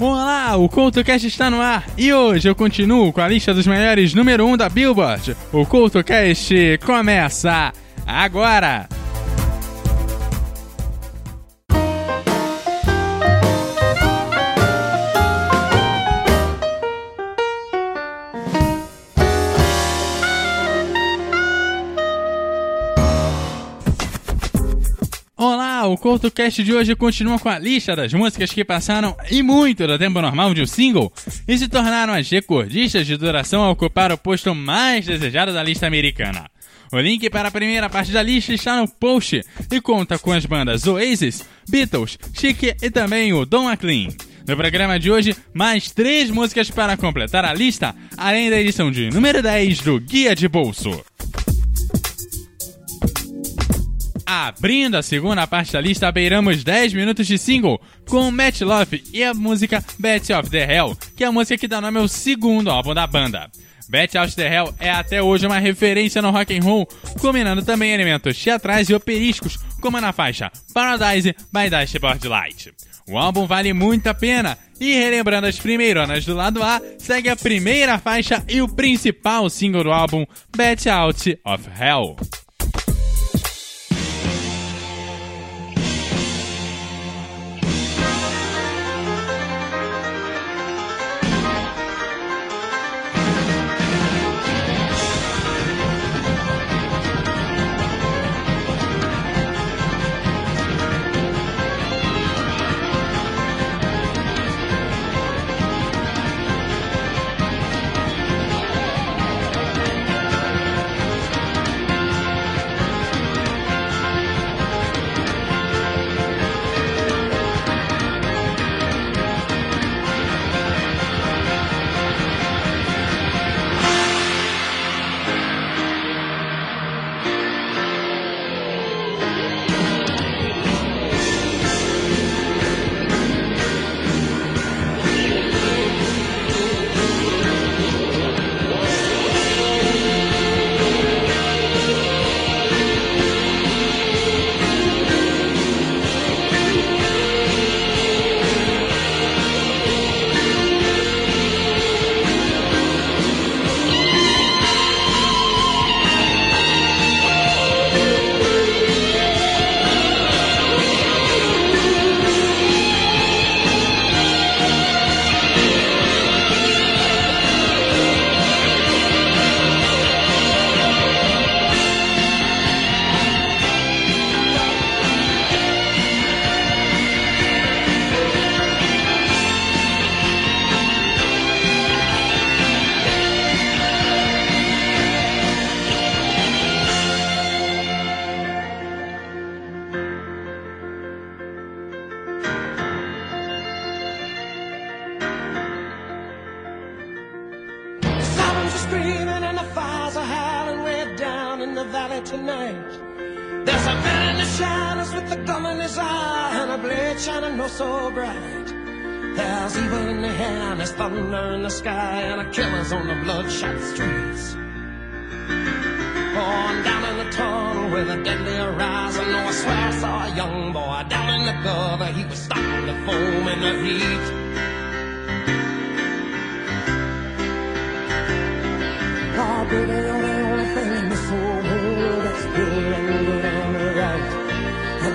Olá, o CoutoCast está no ar e hoje eu continuo com a lista dos melhores número 1 um da Billboard. O CoutoCast começa agora! O CoutoCast de hoje continua com a lista das músicas que passaram e muito do tempo normal de um single e se tornaram as recordistas de duração a ocupar o posto mais desejado da lista americana. O link para a primeira parte da lista está no post e conta com as bandas Oasis, Beatles, Chic e também o Don McLean. No programa de hoje, mais três músicas para completar a lista, além da edição de número 10 do Guia de Bolso. Abrindo a segunda parte da lista, beiramos 10 minutos de single com Matt Love e a música Bet of the Hell, que é a música que dá nome ao segundo álbum da banda. Bet of the Hell é até hoje uma referência no rock and roll, combinando também elementos teatrais e operísticos, como na faixa Paradise by Dashboard Light. O álbum vale muito a pena, e relembrando as primeironas do lado A, segue a primeira faixa e o principal single do álbum, Bet Out of Hell.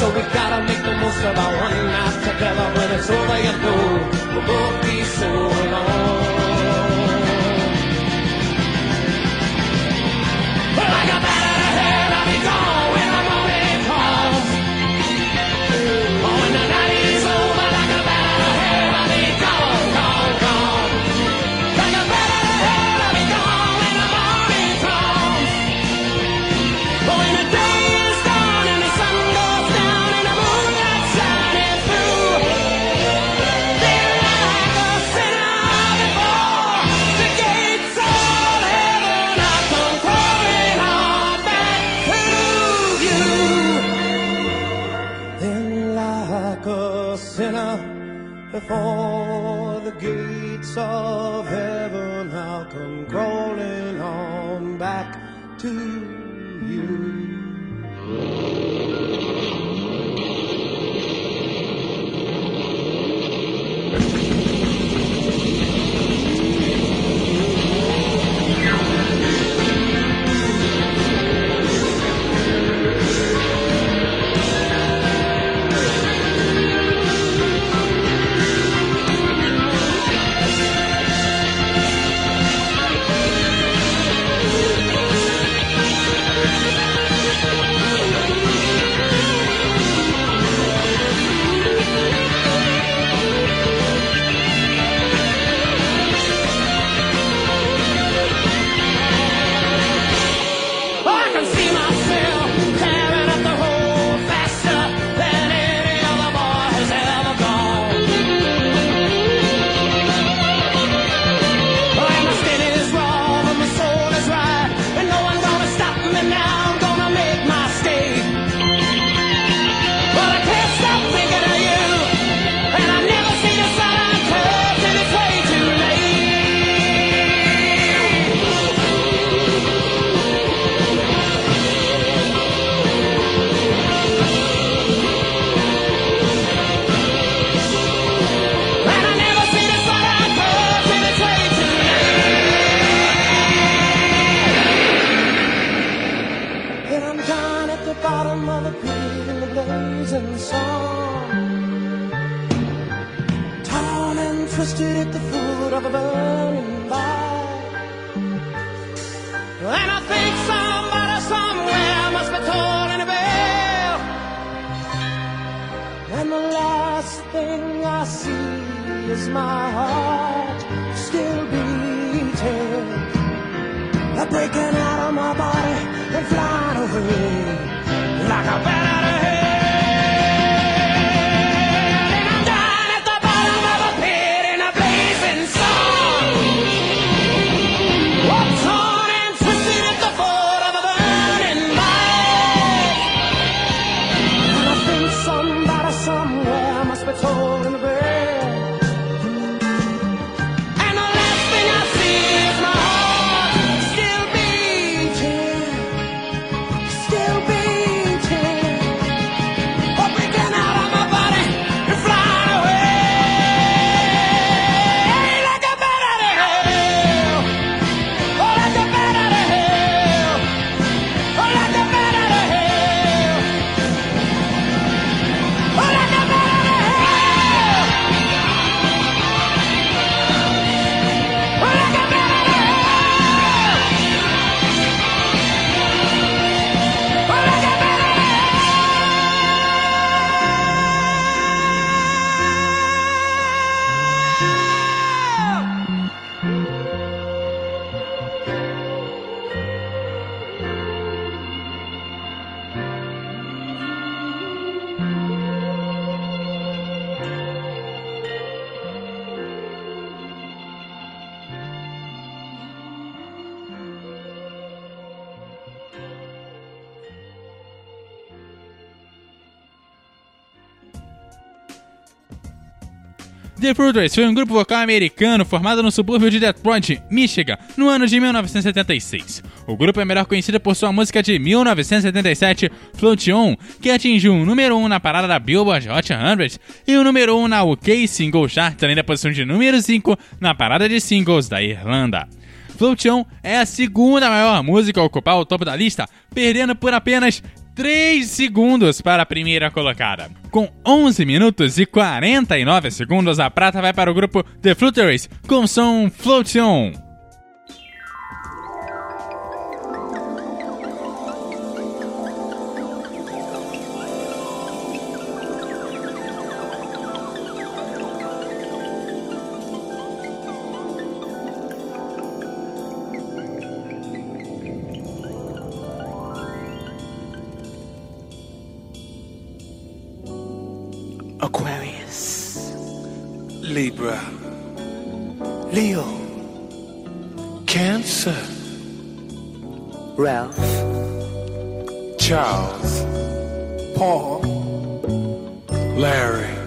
So we gotta make the most of our one night together. When it's over, you know we'll both be so alone. All the gates of heaven, I'll come crawling on back to at the foot of a burning fire. And I think somebody somewhere must be tolling a bell. And the last thing I see is my heart still beating. I'm breaking out of my body and flying away like a bird. The Fruiters foi um grupo vocal americano formado no subúrbio de Detroit, Michigan, no ano de 1976. O grupo é melhor conhecido por sua música de 1977, Float On, que atingiu o número 1 na parada da Billboard Hot 100 e o número 1 na UK Single Chart, além da posição de número 5 na parada de singles da Irlanda. Float On é a segunda maior música a ocupar o topo da lista, perdendo por apenas 3 segundos para a primeira colocada. Com 11 minutos e 49 segundos, a prata vai para o grupo The Flutteries com som Float Libra, Leo, Cancer, Ralph, Charles, Paul, Larry.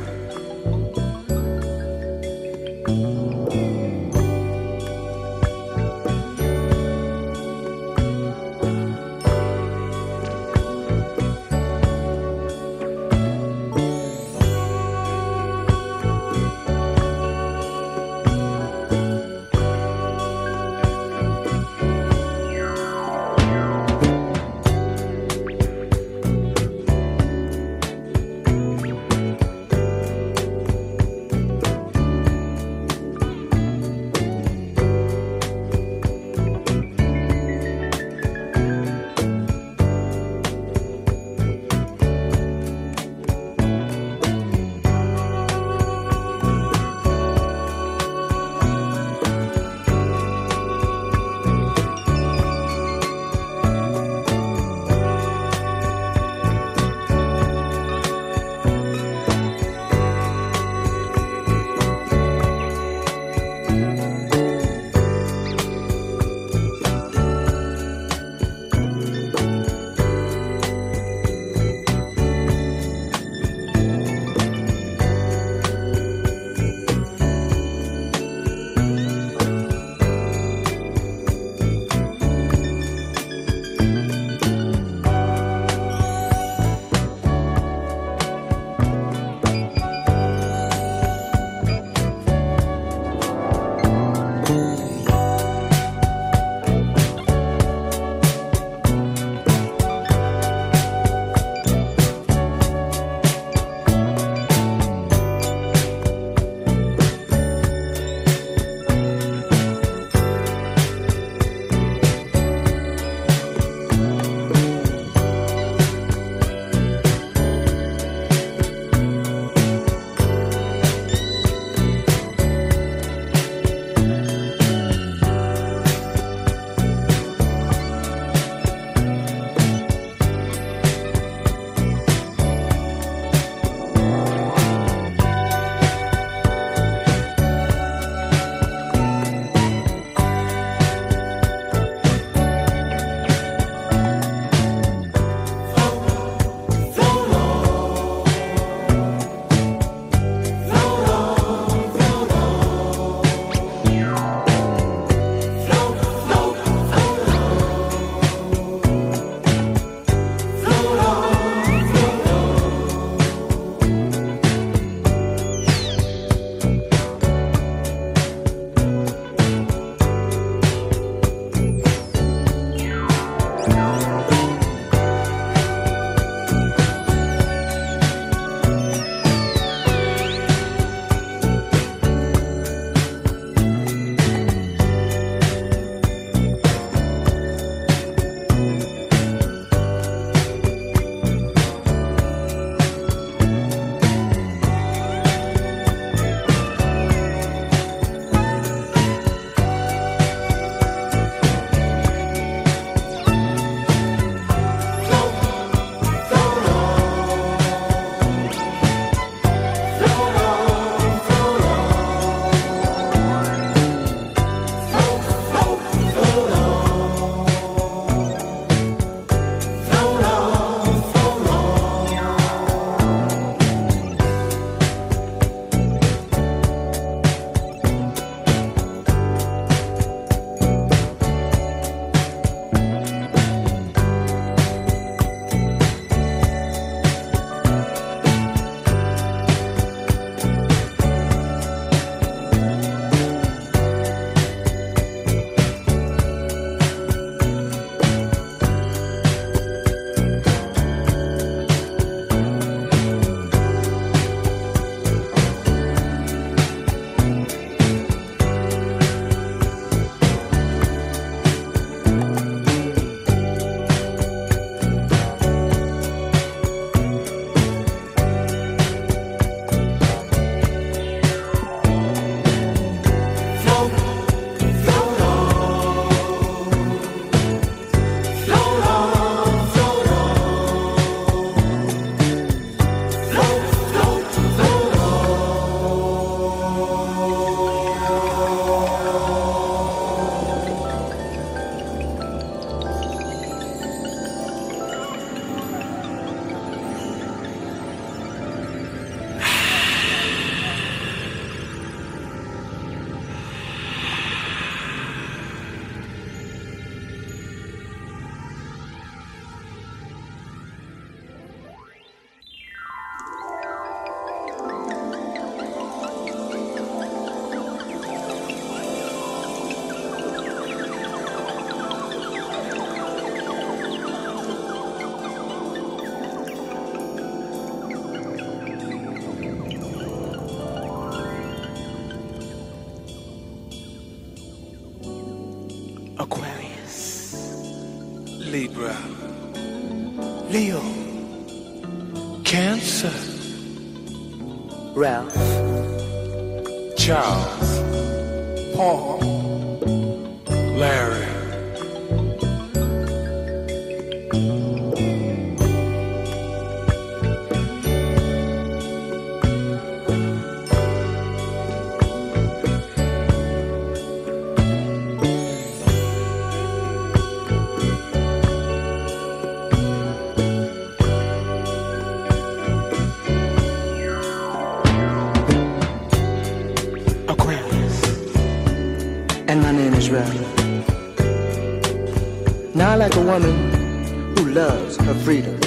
Woman who loves her freedom.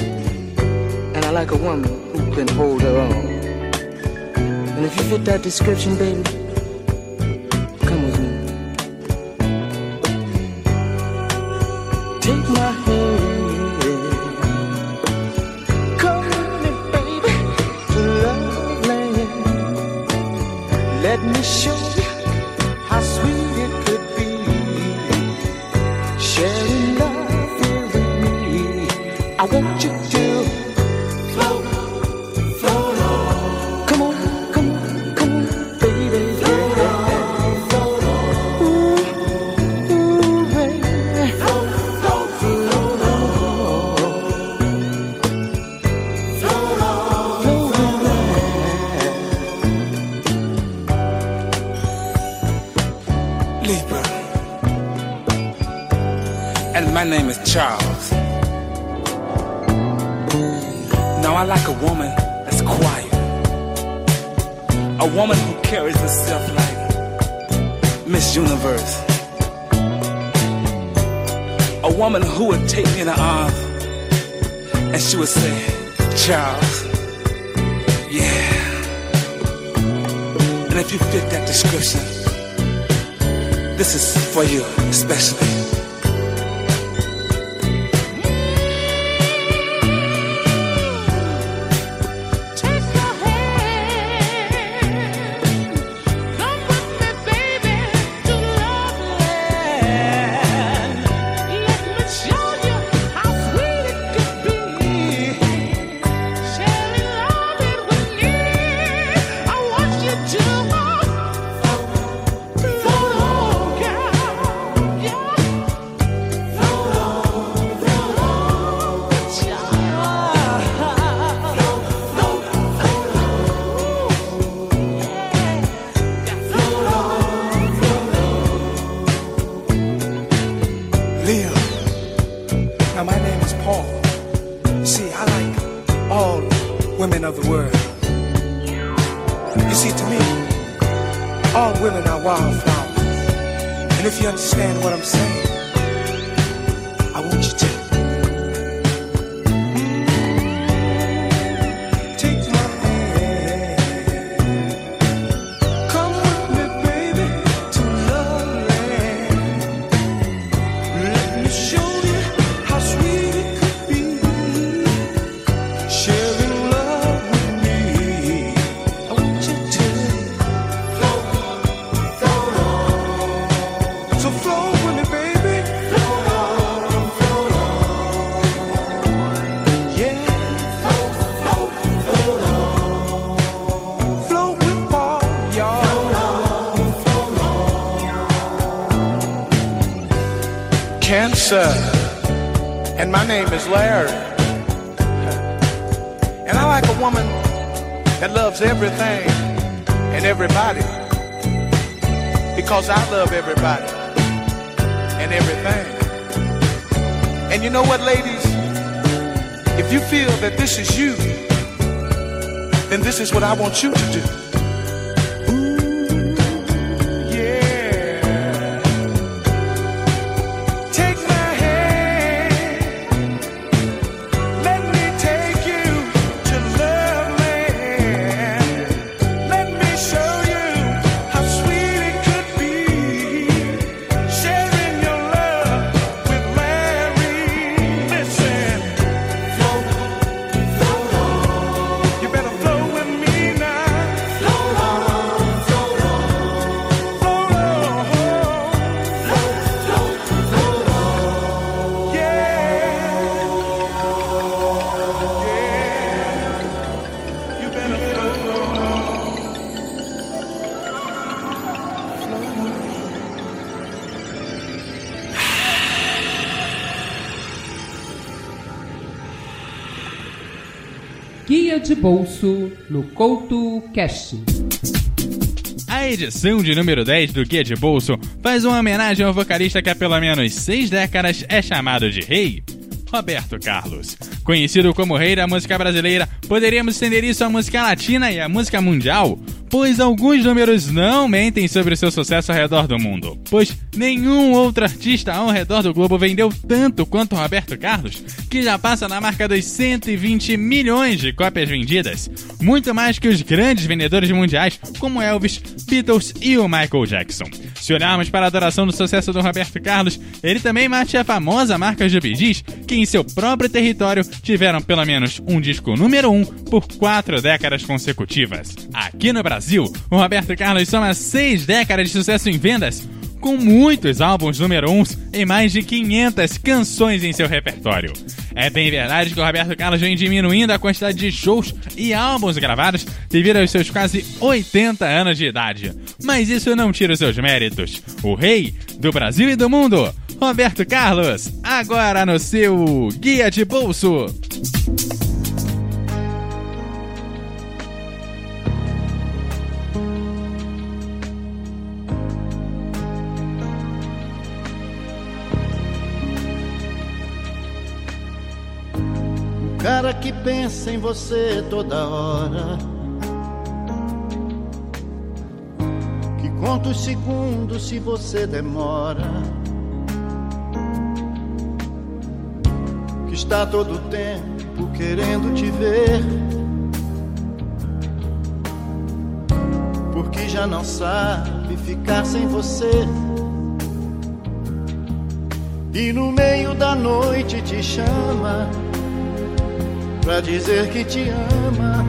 And I like a woman who can hold her own. And if you fit that description, baby, Libra. And my name is Charles. Now I like a woman that's quiet. A woman who carries herself like Miss Universe. A woman who would take me in her arms and she would say, Charles, yeah. And if you fit that description, this is for you, especially. Now my name is Paul. See, I like all women of the world. You see, to me, all women are wildflowers. And if you understand what I'm saying, loves everything and everybody. Because I love everybody and everything. And you know what, ladies? If you feel that this is you, then this is what I want you to do. Bolso no Couto Cast. A edição de número 10 do Guia de Bolso faz uma homenagem ao vocalista que há pelo menos seis décadas é chamado de rei, Roberto Carlos. Conhecido como rei da música brasileira, poderíamos estender isso à música latina e à música mundial, pois alguns números não mentem sobre o seu sucesso ao redor do mundo. Pois nenhum outro artista ao redor do globo vendeu tanto quanto Roberto Carlos, que já passa na marca dos 120 milhões de cópias vendidas, muito mais que os grandes vendedores mundiais como Elvis, Beatles e o Michael Jackson. Se olharmos para a adoração do sucesso do Roberto Carlos, ele também mate a famosa marca de Bee que em seu próprio território tiveram pelo menos um disco número 1 um por quatro décadas consecutivas. Aqui no Brasil, o Roberto Carlos soma seis décadas de sucesso em vendas, com muitos álbuns número 1 e mais de 500 canções em seu repertório. É bem verdade que o Roberto Carlos vem diminuindo a quantidade de shows e álbuns gravados devido aos seus quase 80 anos de idade. Mas isso não tira os seus méritos. O rei do Brasil e do mundo, Roberto Carlos, agora no seu Guia de Bolso. Cara que pensa em você toda hora. Que conta os segundos se você demora. Que está todo tempo querendo te ver. Porque já não sabe ficar sem você. E no meio da noite te chama pra dizer que te ama.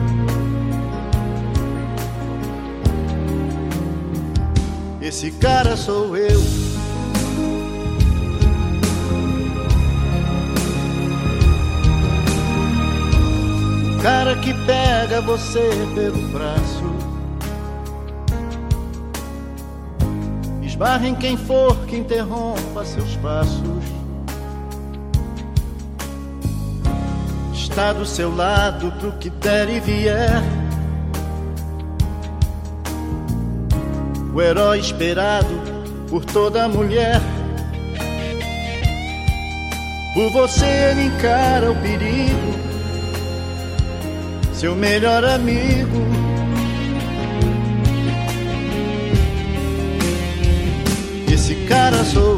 Esse cara sou eu. O cara que pega você pelo braço. Esbarra em quem for que interrompa seus passos. Está do seu lado pro que der e vier. O herói esperado por toda mulher. Por você ele encara o perigo, seu melhor amigo. Esse cara sou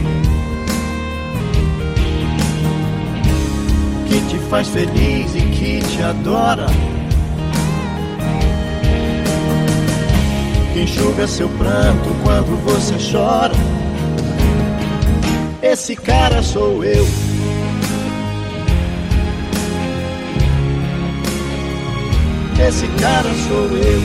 Que te faz feliz e que te adora. Que enxuga seu pranto quando você chora. Esse cara sou eu. Esse cara sou eu.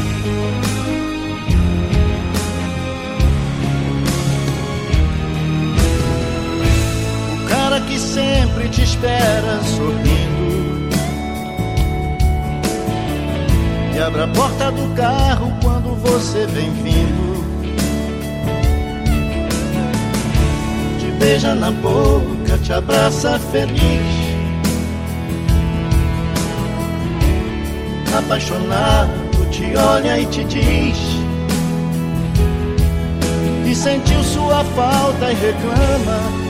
Espera sorrindo. E abre a porta do carro quando você vem vindo. Te beija na boca, te abraça feliz. Apaixonado, te olha e te diz. Que sentiu sua falta e reclama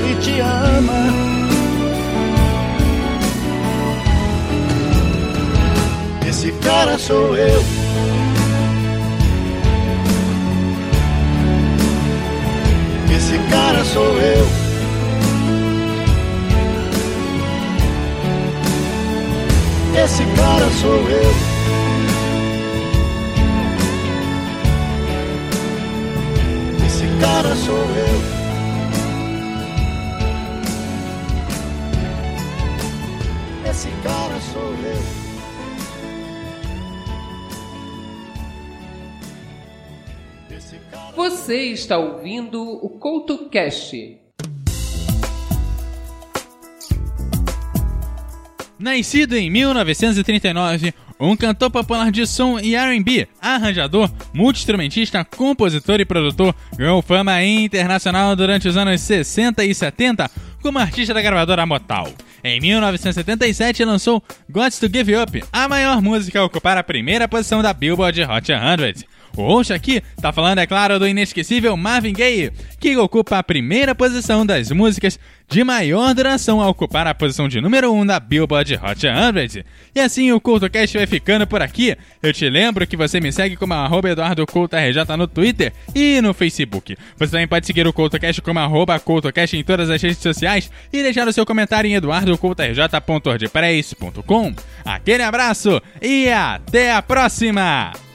ele te ama. Esse cara sou eu. Esse cara sou eu. Esse cara sou eu. Cara sou eu. Esse cara sou eu. Você está ouvindo o CoutoCast. Nascido em 1939, um cantor popular de som e R&B, arranjador, multi-instrumentista, compositor e produtor, ganhou fama internacional durante os anos 60 e 70 como artista da gravadora Motown. Em 1977 lançou Gots to Give Up, a maior música a ocupar a primeira posição da Billboard Hot 100. Host aqui tá falando, é claro, do inesquecível Marvin Gaye, que ocupa a primeira posição das músicas de maior duração a ocupar a posição de número 1 um da Billboard Hot 100. E assim o CultoCast vai ficando por aqui. Eu te lembro que você me segue como arroba EduardoCultoRJ no Twitter e no Facebook. Você também pode seguir o CultoCast como arroba CultoCast em todas as redes sociais e deixar o seu comentário em eduardocultorj.ordpress.com. Aquele abraço e até a próxima!